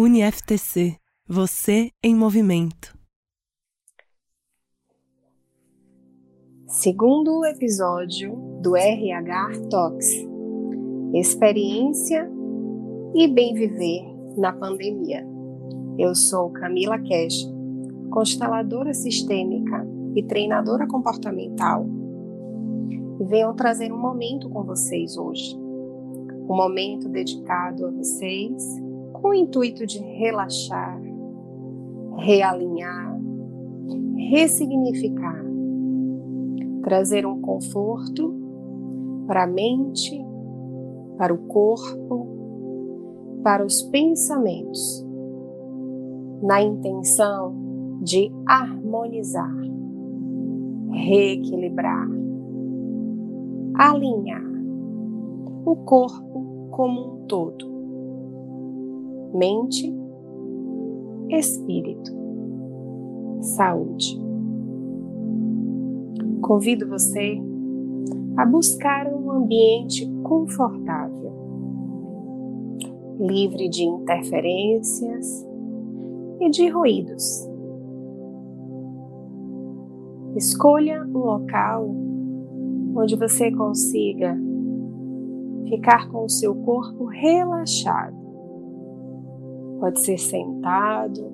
UniFTC. Você em movimento. Segundo episódio do RH Talks. Experiência e bem viver na pandemia. Eu sou Camila Cash, consteladora sistêmica e treinadora comportamental. E venho trazer um momento com vocês hoje. Um momento dedicado a vocês com o intuito de relaxar, realinhar, ressignificar, trazer um conforto para a mente, para o corpo, para os pensamentos, na intenção de harmonizar, reequilibrar, alinhar o corpo como um todo mente, espírito, saúde. Convido você a buscar um ambiente confortável, livre de interferências e de ruídos. Escolha um local onde você consiga ficar com o seu corpo relaxado Pode ser sentado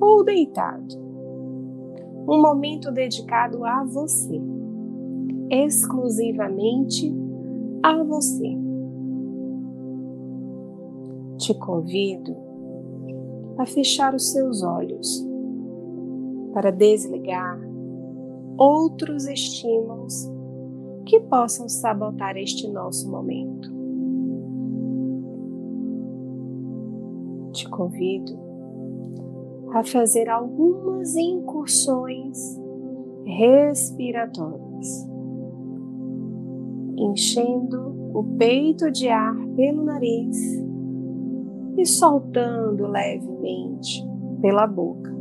ou deitado. Um momento dedicado a você, exclusivamente a você. Te convido a fechar os seus olhos para desligar outros estímulos que possam sabotar este nosso momento. Te convido a fazer algumas incursões respiratórias, enchendo o peito de ar pelo nariz e soltando levemente pela boca,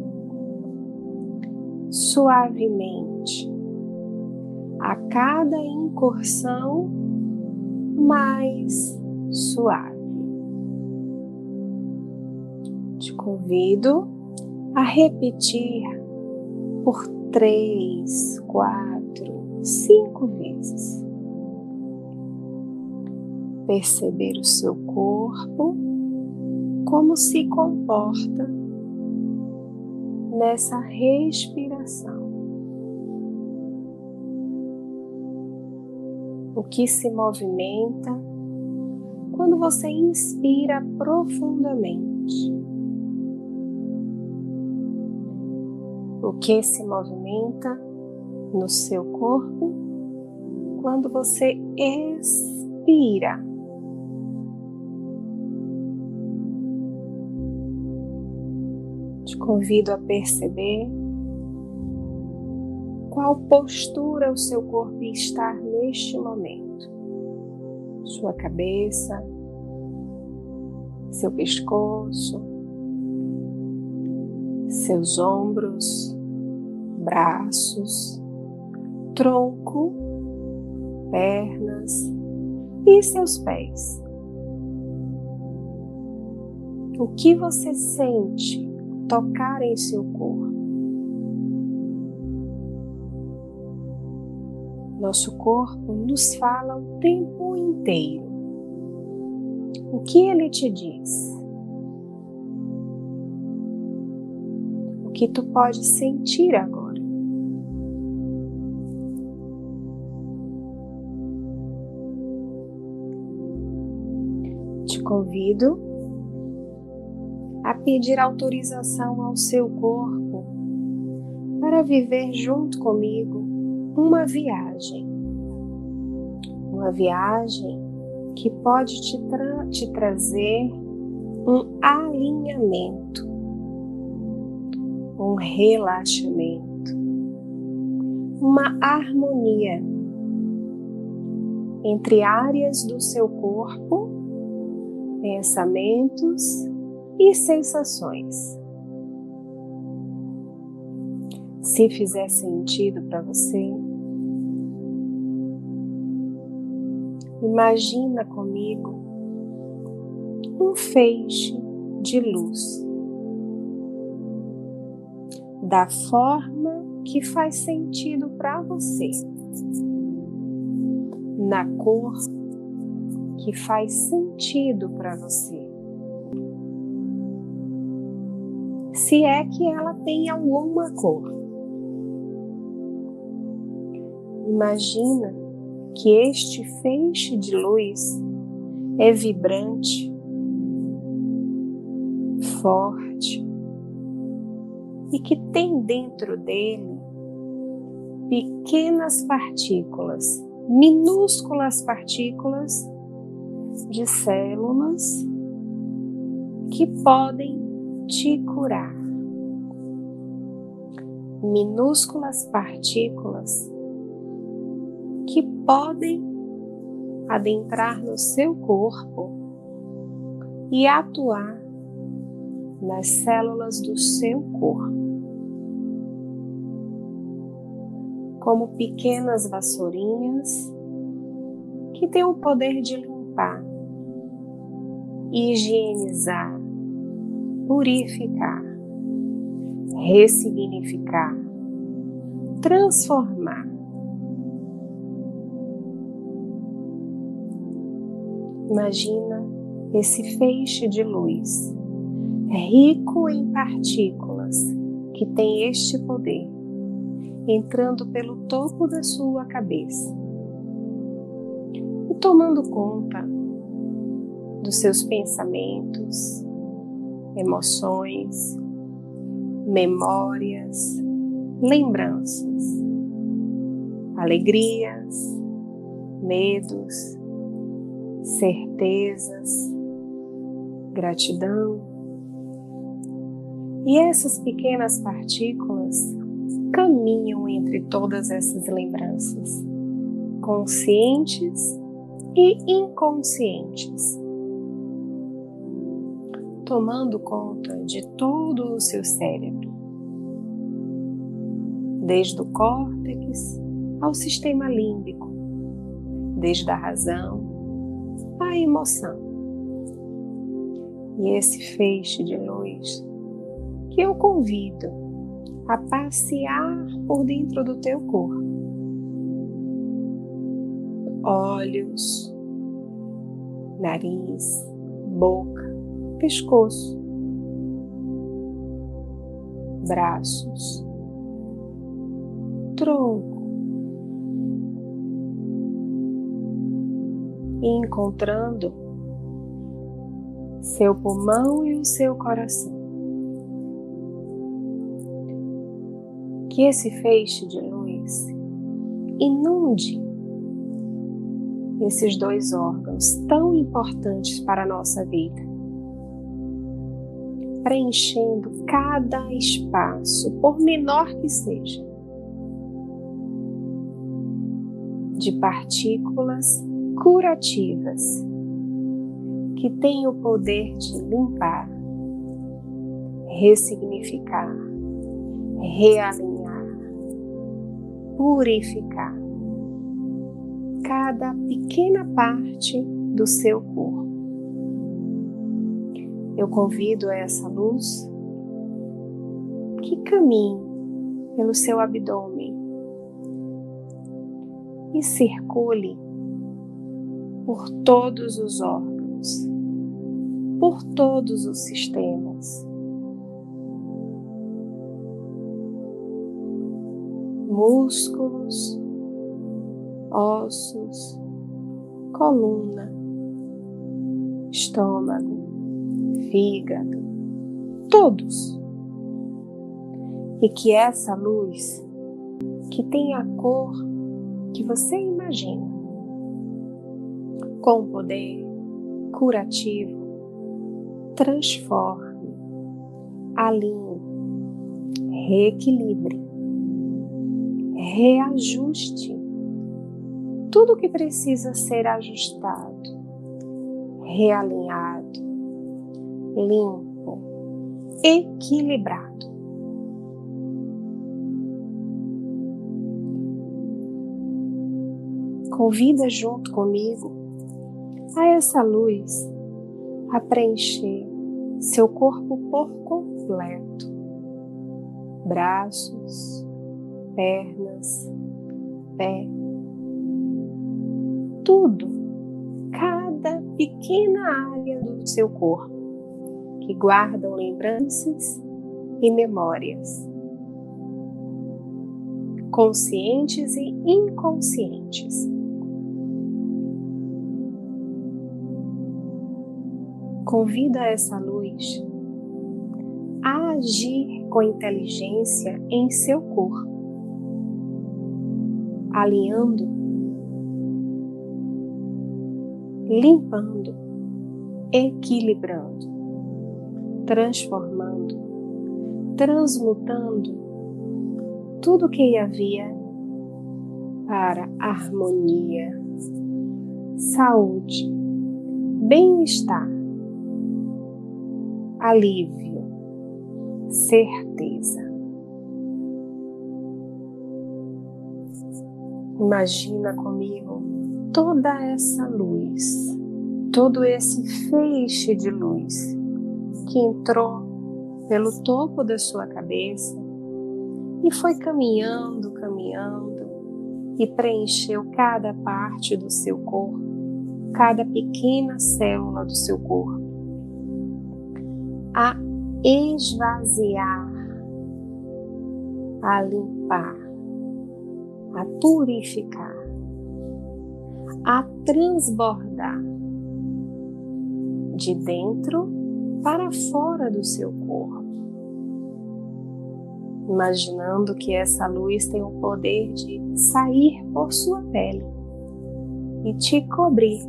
suavemente. A cada incursão, mais suave. Convido a repetir por três, quatro, cinco vezes. Perceber o seu corpo, como se comporta nessa respiração. O que se movimenta quando você inspira profundamente. O que se movimenta no seu corpo quando você expira. Te convido a perceber qual postura o seu corpo está neste momento. Sua cabeça, seu pescoço, seus ombros, braços, tronco, pernas e seus pés. O que você sente tocar em seu corpo? Nosso corpo nos fala o tempo inteiro. O que ele te diz? Que tu pode sentir agora. Te convido a pedir autorização ao seu corpo para viver junto comigo uma viagem. Uma viagem que pode te, tra te trazer um alinhamento um relaxamento, uma harmonia entre áreas do seu corpo, pensamentos e sensações. Se fizer sentido para você, imagina comigo um feixe de luz, da forma que faz sentido para você, na cor que faz sentido para você. Se é que ela tem alguma cor. Imagina que este feixe de luz é vibrante, forte e que tem dentro dele pequenas partículas, minúsculas partículas de células que podem te curar. Minúsculas partículas que podem adentrar no seu corpo e atuar nas células do seu corpo. Como pequenas vassourinhas que têm o poder de limpar, higienizar, purificar, ressignificar, transformar. Imagina esse feixe de luz, rico em partículas, que tem este poder, entrando pelo topo da sua cabeça e tomando conta dos seus pensamentos, emoções, memórias, lembranças, alegrias, medos, certezas, gratidão. E essas pequenas partículas caminham entre todas essas lembranças, conscientes e inconscientes, tomando conta de todo o seu cérebro, desde o córtex ao sistema límbico, desde a razão à emoção. E esse feixe de luz que eu convido a passear por dentro do teu corpo. Olhos, nariz, boca, pescoço, braços, tronco, encontrando seu pulmão e o seu coração. Que esse feixe de luz inunde esses dois órgãos tão importantes para a nossa vida preenchendo cada espaço, por menor que seja, de partículas curativas que têm o poder de limpar, ressignificar, realinhar, purificar cada pequena parte do seu corpo eu convido essa luz que caminhe pelo seu abdômen e circule por todos os órgãos, por todos os sistemas. Músculos, ossos, coluna, estômago, fígado, todos. E que essa luz, que tem a cor que você imagina, com poder curativo, transforme, alinhe, reequilibre, reajuste tudo que precisa ser ajustado, realinhado, limpo, equilibrado. Convida junto comigo a essa luz a preencher seu corpo por completo, braços, pernas, pé, tudo, cada pequena área do seu corpo que guardam lembranças e memórias, conscientes e inconscientes. Convida essa luz a agir com inteligência em seu corpo, alinhando, limpando, equilibrando, transformando, transmutando tudo que havia para harmonia, saúde, bem-estar, alívio, certeza. Imagina comigo toda essa luz, todo esse feixe de luz que entrou pelo topo da sua cabeça e foi caminhando, caminhando e preencheu cada parte do seu corpo, cada pequena célula do seu corpo, a esvaziar, a limpar, a purificar, a transbordar de dentro para fora do seu corpo, imaginando que essa luz tem o poder de sair por sua pele e te cobrir,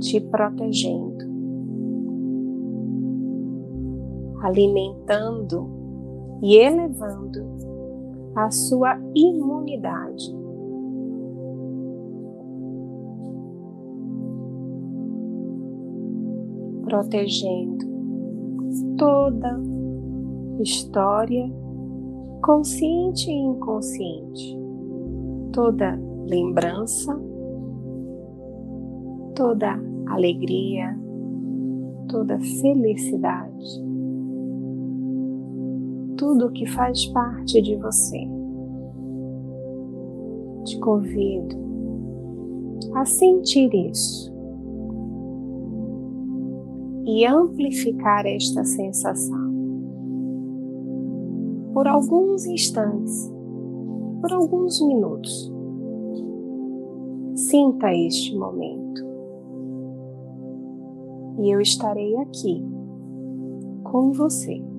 te protegendo, alimentando e elevando a sua imunidade. Protegendo toda história, consciente e inconsciente, toda lembrança, toda alegria, toda felicidade, tudo que faz parte de você. Te convido a sentir isso e amplificar esta sensação. Por alguns instantes, por alguns minutos. Sinta este momento. E eu estarei aqui com você.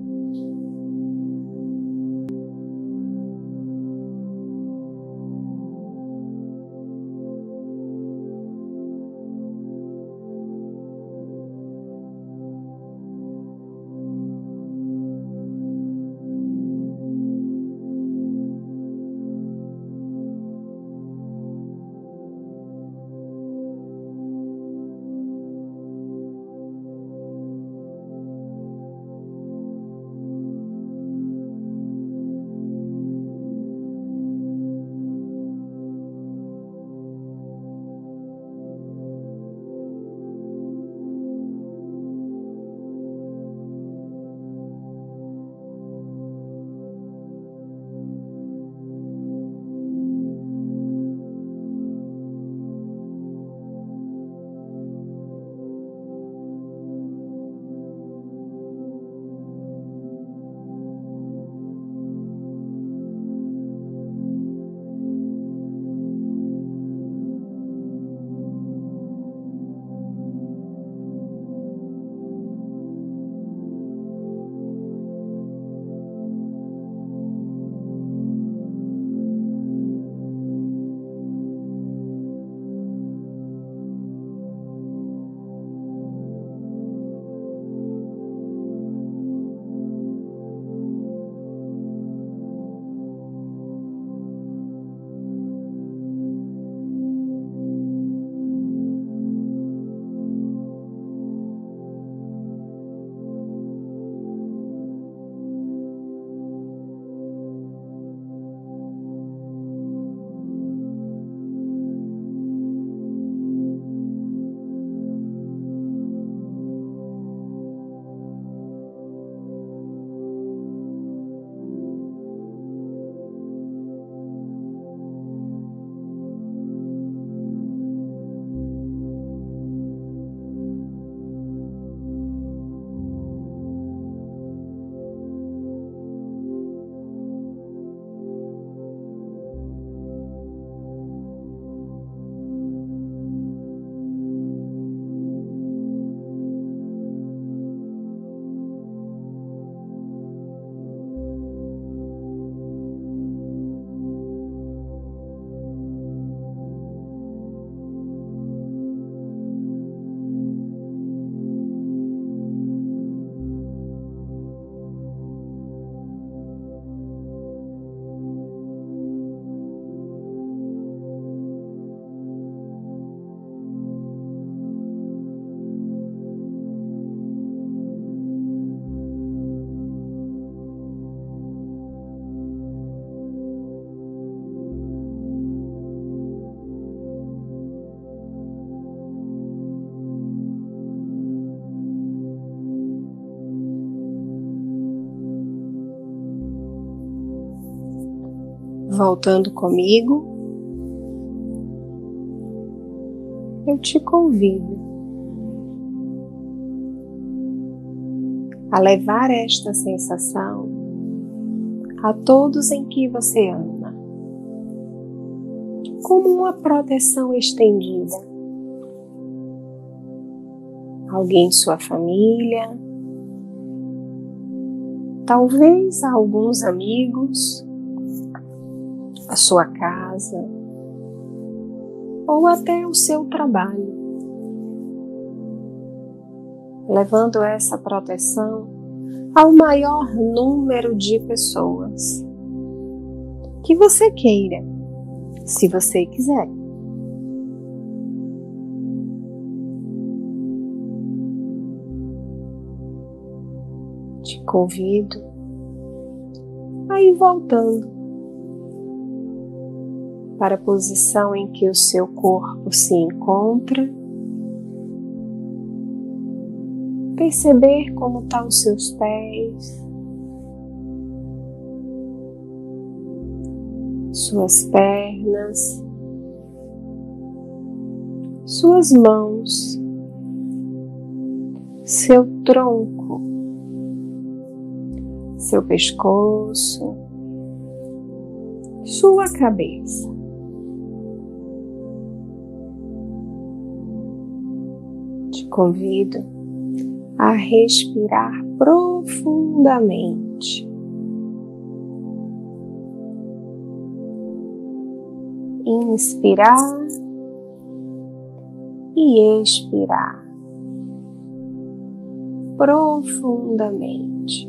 Voltando comigo, eu te convido a levar esta sensação a todos em que você ama, como uma proteção estendida. Alguém de sua família, talvez alguns amigos, sua casa ou até o seu trabalho. Levando essa proteção ao maior número de pessoas que você queira, se você quiser. Te convido a ir voltando para a posição em que o seu corpo se encontra. Perceber como estão tá os seus pés, suas pernas, suas mãos, seu tronco, seu pescoço, sua cabeça. Convido a respirar profundamente. Inspirar e expirar profundamente.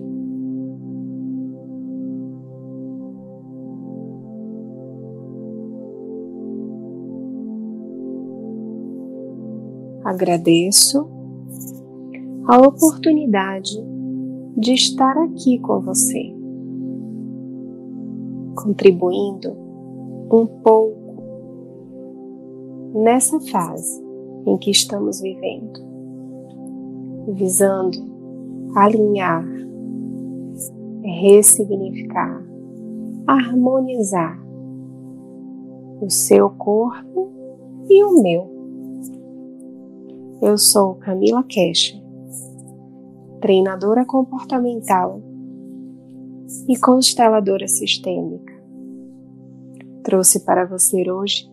Agradeço a oportunidade de estar aqui com você, contribuindo um pouco nessa fase em que estamos vivendo, visando alinhar, ressignificar, harmonizar o seu corpo e o meu eu sou Camila Cash, treinadora comportamental e consteladora sistêmica. Trouxe para você hoje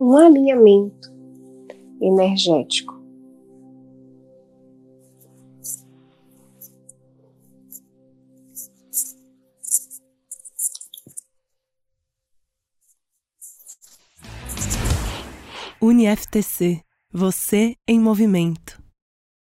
um alinhamento energético. UniFTC você em Movimento.